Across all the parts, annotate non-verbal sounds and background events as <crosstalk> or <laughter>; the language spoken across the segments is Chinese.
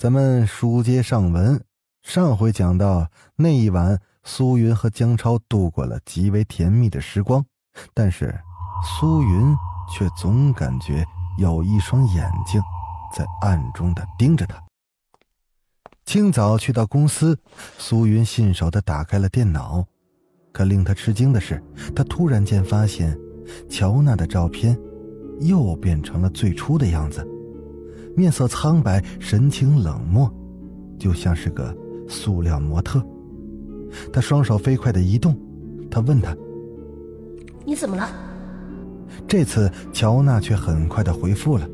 咱们书接上文，上回讲到那一晚，苏云和江超度过了极为甜蜜的时光，但是苏云却总感觉有一双眼睛在暗中的盯着他。清早去到公司，苏云信手的打开了电脑，可令他吃惊的是，他突然间发现乔娜的照片又变成了最初的样子。面色苍白，神情冷漠，就像是个塑料模特。他双手飞快的移动，他问他：“你怎么了？”这次乔娜却很快的回复了：“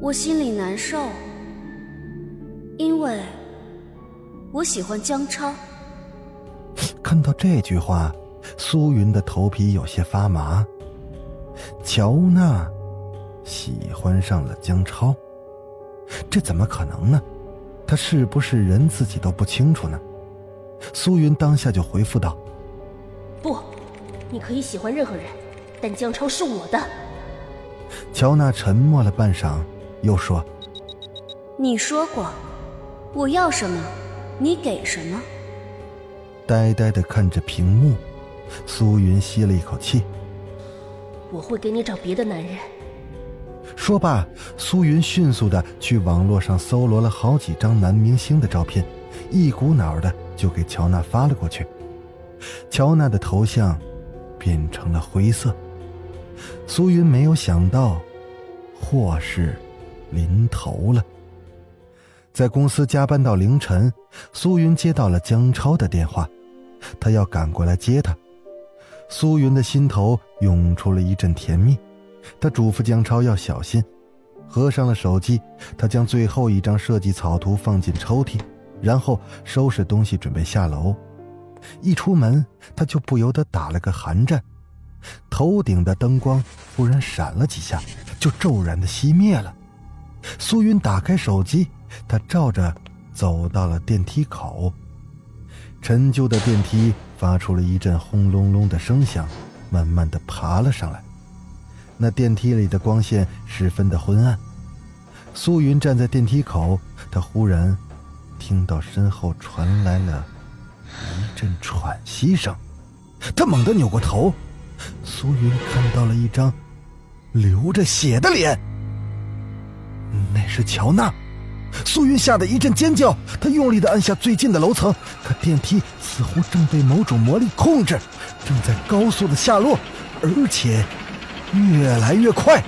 我心里难受，因为我喜欢江超。”看到这句话，苏云的头皮有些发麻。乔娜。喜欢上了江超，这怎么可能呢？他是不是人自己都不清楚呢？苏云当下就回复道：“不，你可以喜欢任何人，但江超是我的。”乔娜沉默了半晌，又说：“你说过，我要什么，你给什么。”呆呆的看着屏幕，苏云吸了一口气：“我会给你找别的男人。”说罢，苏云迅速的去网络上搜罗了好几张男明星的照片，一股脑的就给乔娜发了过去。乔娜的头像变成了灰色。苏云没有想到，祸事临头了。在公司加班到凌晨，苏云接到了江超的电话，他要赶过来接他。苏云的心头涌出了一阵甜蜜。他嘱咐江超要小心，合上了手机，他将最后一张设计草图放进抽屉，然后收拾东西准备下楼。一出门，他就不由得打了个寒战，头顶的灯光忽然闪了几下，就骤然的熄灭了。苏云打开手机，他照着走到了电梯口，陈旧的电梯发出了一阵轰隆隆的声响，慢慢的爬了上来。那电梯里的光线十分的昏暗，苏云站在电梯口，他忽然听到身后传来了一阵喘息声，他猛地扭过头，苏云看到了一张流着血的脸，那是乔娜，苏云吓得一阵尖叫，他用力的按下最近的楼层，可电梯似乎正被某种魔力控制，正在高速的下落，而且。越来越快，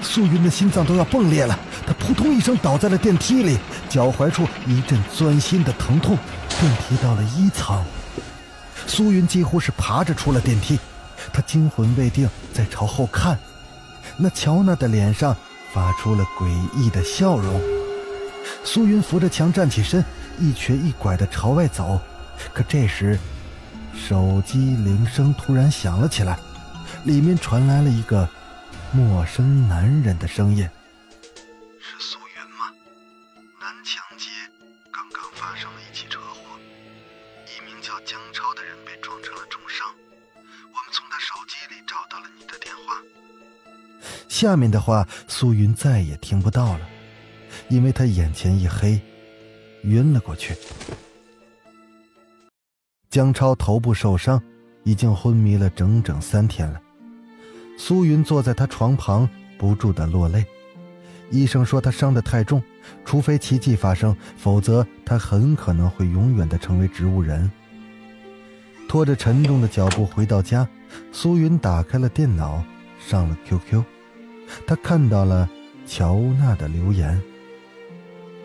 素云的心脏都要崩裂了。他扑通一声倒在了电梯里，脚踝处一阵钻心的疼痛。电梯到了一层，苏云几乎是爬着出了电梯。他惊魂未定，在朝后看，那乔娜的脸上发出了诡异的笑容。苏云扶着墙站起身，一瘸一拐地朝外走。可这时，手机铃声突然响了起来。里面传来了一个陌生男人的声音：“是苏云吗？南墙街刚刚发生了一起车祸，一名叫江超的人被撞成了重伤。我们从他手机里找到了你的电话。”下面的话，苏云再也听不到了，因为他眼前一黑，晕了过去。江超头部受伤，已经昏迷了整整三天了。苏云坐在他床旁，不住的落泪。医生说他伤得太重，除非奇迹发生，否则他很可能会永远的成为植物人。拖着沉重的脚步回到家，苏云打开了电脑，上了 QQ。他看到了乔娜的留言：“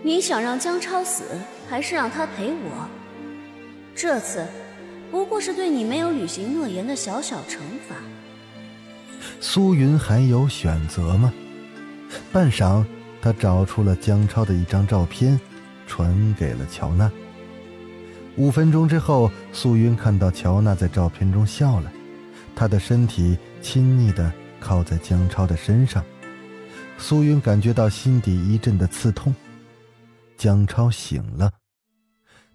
你想让江超死，还是让他陪我？这次不过是对你没有履行诺言的小小惩罚。”苏云还有选择吗？半晌，他找出了江超的一张照片，传给了乔娜。五分钟之后，苏云看到乔娜在照片中笑了，她的身体亲昵地靠在江超的身上。苏云感觉到心底一阵的刺痛。江超醒了，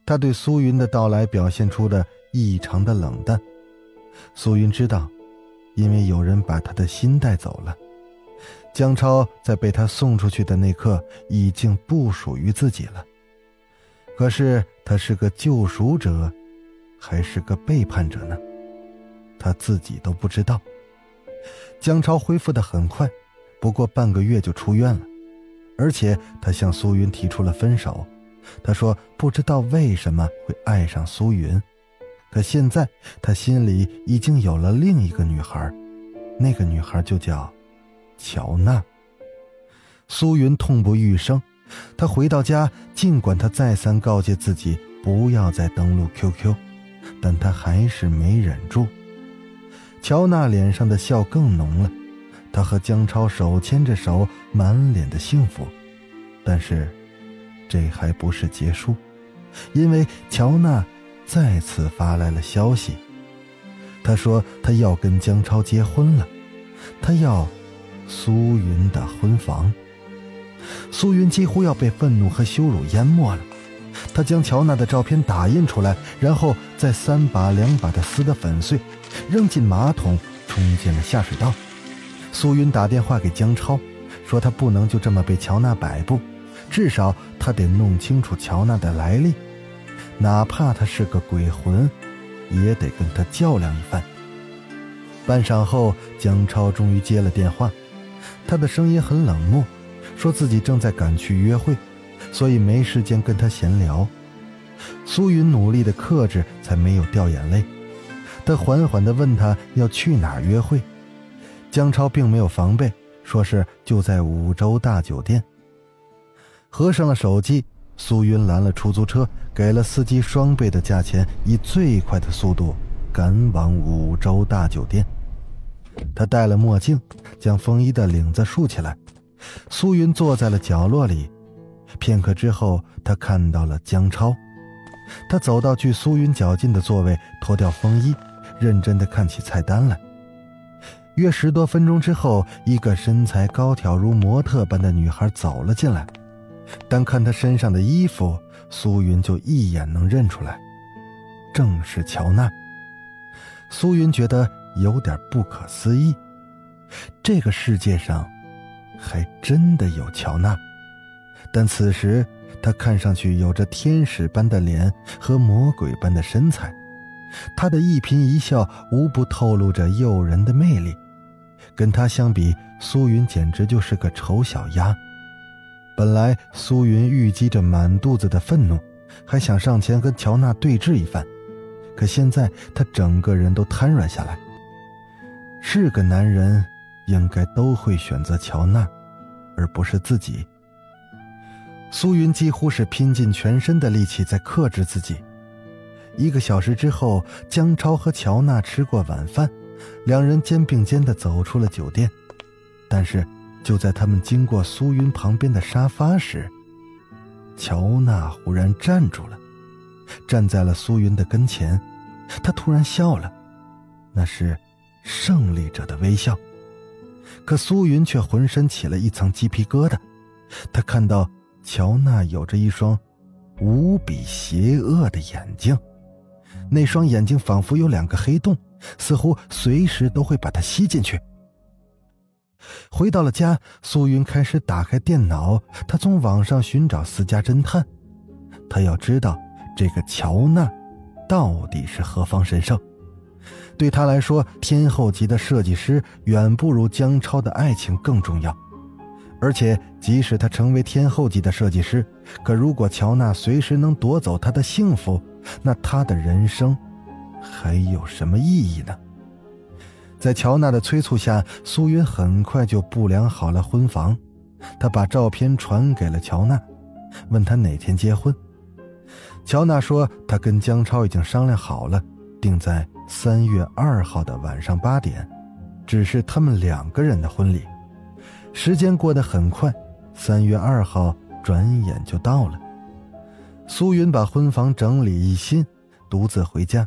他对苏云的到来表现出了异常的冷淡。苏云知道，因为有人把他的心带走了。江超在被他送出去的那刻，已经不属于自己了。可是他是个救赎者，还是个背叛者呢？他自己都不知道。江超恢复的很快，不过半个月就出院了，而且他向苏云提出了分手。他说不知道为什么会爱上苏云，可现在他心里已经有了另一个女孩，那个女孩就叫乔娜。苏云痛不欲生。他回到家，尽管他再三告诫自己不要再登录 QQ，但他还是没忍住。乔娜脸上的笑更浓了，她和江超手牵着手，满脸的幸福。但是，这还不是结束，因为乔娜再次发来了消息。他说他要跟江超结婚了，他要苏云的婚房。苏云几乎要被愤怒和羞辱淹没了，他将乔娜的照片打印出来，然后再三把两把的撕得粉碎，扔进马桶，冲进了下水道。苏云打电话给江超，说他不能就这么被乔娜摆布，至少他得弄清楚乔娜的来历，哪怕他是个鬼魂，也得跟他较量一番。半晌后，江超终于接了电话，他的声音很冷漠。说自己正在赶去约会，所以没时间跟他闲聊。苏云努力的克制，才没有掉眼泪。他缓缓地问他要去哪儿约会。江超并没有防备，说是就在五洲大酒店。合上了手机，苏云拦了出租车，给了司机双倍的价钱，以最快的速度赶往五洲大酒店。他戴了墨镜，将风衣的领子竖起来。苏云坐在了角落里，片刻之后，他看到了江超。他走到距苏云较近的座位，脱掉风衣，认真的看起菜单来。约十多分钟之后，一个身材高挑如模特般的女孩走了进来。单看她身上的衣服，苏云就一眼能认出来，正是乔娜。苏云觉得有点不可思议，这个世界上。还真的有乔娜，但此时她看上去有着天使般的脸和魔鬼般的身材，她的一颦一笑无不透露着诱人的魅力。跟她相比，苏云简直就是个丑小鸭。本来苏云郁积着满肚子的愤怒，还想上前跟乔娜对峙一番，可现在他整个人都瘫软下来。是个男人。应该都会选择乔娜，而不是自己。苏云几乎是拼尽全身的力气在克制自己。一个小时之后，江超和乔娜吃过晚饭，两人肩并肩的走出了酒店。但是，就在他们经过苏云旁边的沙发时，乔娜忽然站住了，站在了苏云的跟前。她突然笑了，那是胜利者的微笑。可苏云却浑身起了一层鸡皮疙瘩，他看到乔娜有着一双无比邪恶的眼睛，那双眼睛仿佛有两个黑洞，似乎随时都会把他吸进去。回到了家，苏云开始打开电脑，他从网上寻找私家侦探，他要知道这个乔娜到底是何方神圣。对他来说，天后级的设计师远不如江超的爱情更重要。而且，即使他成为天后级的设计师，可如果乔娜随时能夺走他的幸福，那他的人生还有什么意义呢？在乔娜的催促下，苏云很快就布量好了婚房。他把照片传给了乔娜，问他哪天结婚。乔娜说，他跟江超已经商量好了，定在。三月二号的晚上八点，只是他们两个人的婚礼。时间过得很快，三月二号转眼就到了。苏云把婚房整理一新，独自回家。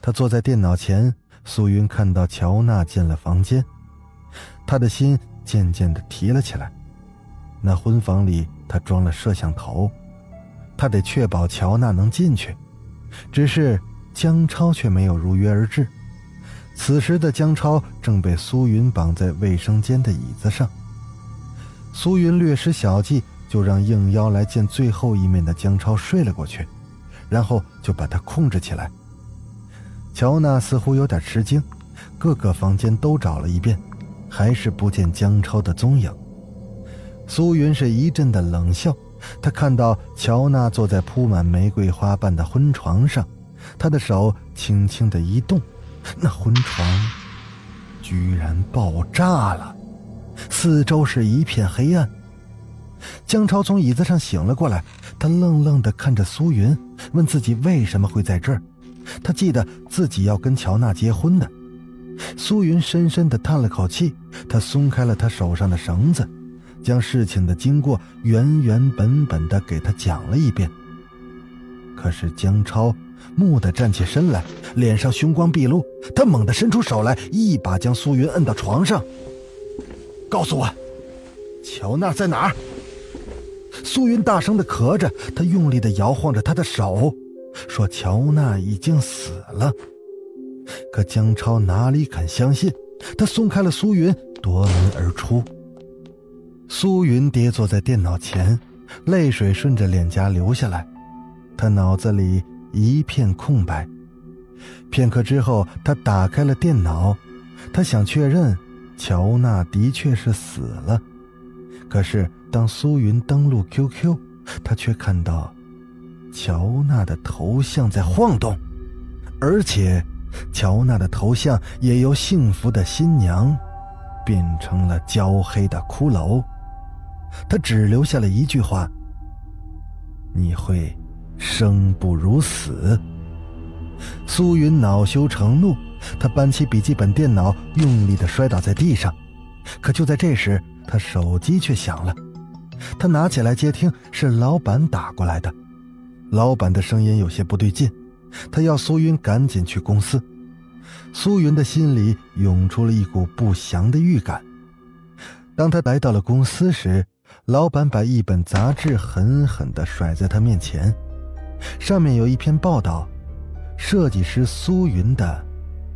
他坐在电脑前，苏云看到乔娜进了房间，他的心渐渐的提了起来。那婚房里，他装了摄像头，他得确保乔娜能进去。只是江超却没有如约而至。此时的江超正被苏云绑在卫生间的椅子上。苏云略施小计，就让应邀来见最后一面的江超睡了过去，然后就把他控制起来。乔娜似乎有点吃惊，各个房间都找了一遍，还是不见江超的踪影。苏云是一阵的冷笑，他看到乔娜坐在铺满玫瑰花瓣的婚床上，他的手轻轻的一动，那婚床居然爆炸了，四周是一片黑暗。江超从椅子上醒了过来，他愣愣的看着苏云，问自己为什么会在这儿。他记得自己要跟乔娜结婚的。苏云深深的叹了口气，他松开了他手上的绳子。将事情的经过原原本本的给他讲了一遍。可是江超蓦地站起身来，脸上凶光毕露，他猛地伸出手来，一把将苏云摁到床上。告诉我，乔娜在哪儿？苏云大声的咳着，他用力的摇晃着他的手，说：“乔娜已经死了。”可江超哪里肯相信？他松开了苏云，夺门而出。苏云跌坐在电脑前，泪水顺着脸颊流下来，他脑子里一片空白。片刻之后，他打开了电脑，他想确认乔娜的确是死了。可是当苏云登录 QQ，他却看到乔娜的头像在晃动，而且乔娜的头像也由幸福的新娘变成了焦黑的骷髅。他只留下了一句话：“你会生不如死。”苏云恼羞成怒，他搬起笔记本电脑，用力的摔倒在地上。可就在这时，他手机却响了。他拿起来接听，是老板打过来的。老板的声音有些不对劲，他要苏云赶紧去公司。苏云的心里涌出了一股不祥的预感。当他来到了公司时，老板把一本杂志狠狠地甩在他面前，上面有一篇报道：设计师苏云的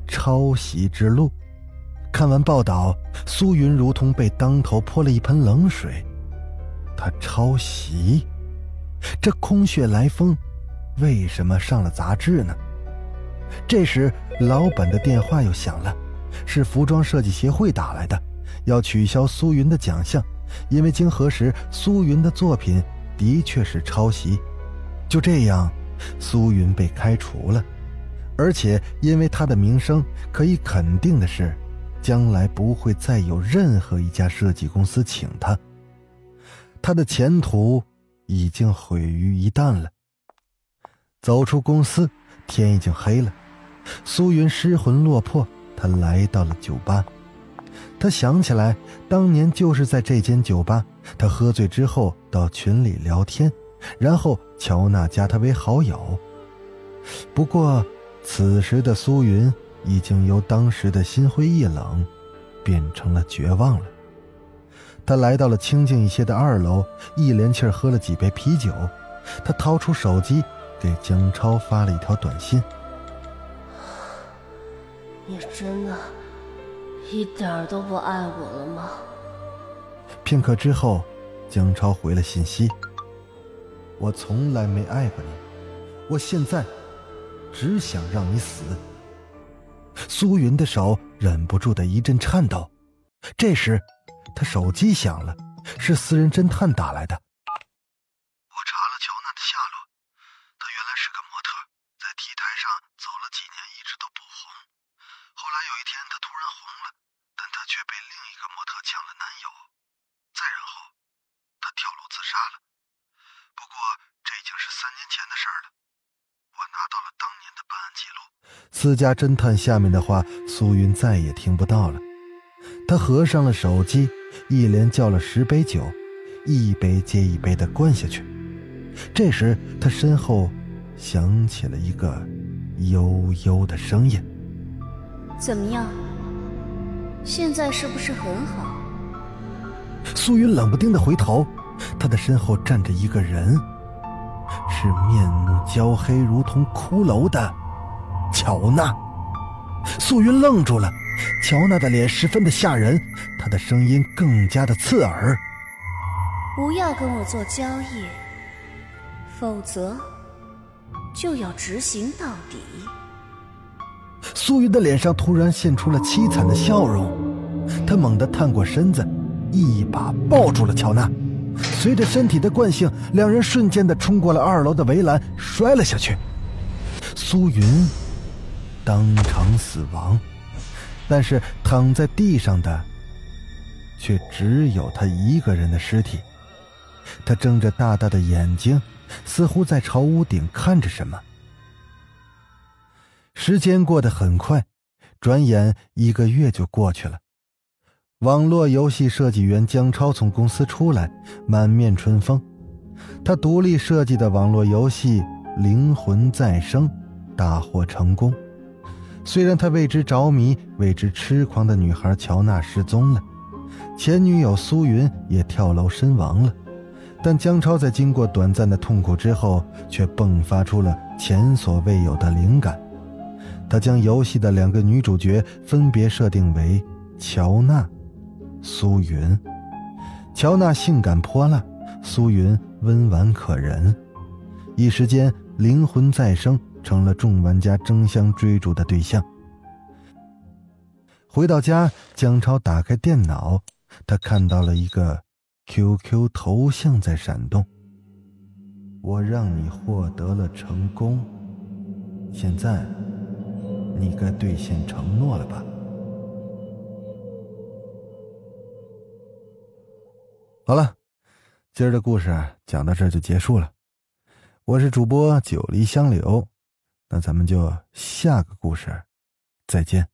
抄袭之路。看完报道，苏云如同被当头泼了一盆冷水。他抄袭？这空穴来风，为什么上了杂志呢？这时，老板的电话又响了，是服装设计协会打来的，要取消苏云的奖项。因为经核实，苏云的作品的确是抄袭，就这样，苏云被开除了。而且，因为他的名声，可以肯定的是，将来不会再有任何一家设计公司请他。他的前途已经毁于一旦了。走出公司，天已经黑了，苏云失魂落魄，他来到了酒吧。他想起来，当年就是在这间酒吧，他喝醉之后到群里聊天，然后乔娜加他为好友。不过，此时的苏云已经由当时的心灰意冷，变成了绝望了。他来到了清静一些的二楼，一连气儿喝了几杯啤酒。他掏出手机，给江超发了一条短信：“ <sighs> 你真的……”一点儿都不爱我了吗？片刻之后，江超回了信息：“我从来没爱过你，我现在只想让你死。”苏云的手忍不住的一阵颤抖。这时，他手机响了，是私人侦探打来的。我查了乔娜的下落，她原来是个模特，在 T 台上走了几年，一直都不红。后来有一天，她突然红了。但她却被另一个模特抢了男友，再然后，她跳楼自杀了。不过这已经是三年前的事了。我拿到了当年的办案记录。私家侦探下面的话，苏云再也听不到了。他合上了手机，一连叫了十杯酒，一杯接一杯的灌下去。这时，他身后响起了一个悠悠的声音：“怎么样？现在是不是很好？”苏云冷不丁的回头，他的身后站着一个人，是面目焦黑如同骷髅的乔娜。苏云愣住了，乔娜的脸十分的吓人，她的声音更加的刺耳：“不要跟我做交易，否则就要执行到底。”苏云的脸上突然现出了凄惨的笑容，他猛地探过身子，一把抱住了乔娜，随着身体的惯性，两人瞬间的冲过了二楼的围栏，摔了下去。苏云。当场死亡，但是躺在地上的却只有他一个人的尸体。他睁着大大的眼睛，似乎在朝屋顶看着什么。时间过得很快，转眼一个月就过去了。网络游戏设计员江超从公司出来，满面春风。他独立设计的网络游戏《灵魂再生》大获成功。虽然他为之着迷、为之痴狂的女孩乔娜失踪了，前女友苏云也跳楼身亡了，但江超在经过短暂的痛苦之后，却迸发出了前所未有的灵感。他将游戏的两个女主角分别设定为乔娜、苏云。乔娜性感泼辣，苏云温婉可人，一时间灵魂再生。成了众玩家争相追逐的对象。回到家，江超打开电脑，他看到了一个 QQ 头像在闪动。我让你获得了成功，现在你该兑现承诺了吧？好了，今儿的故事讲到这就结束了。我是主播九黎香柳。那咱们就下个故事，再见。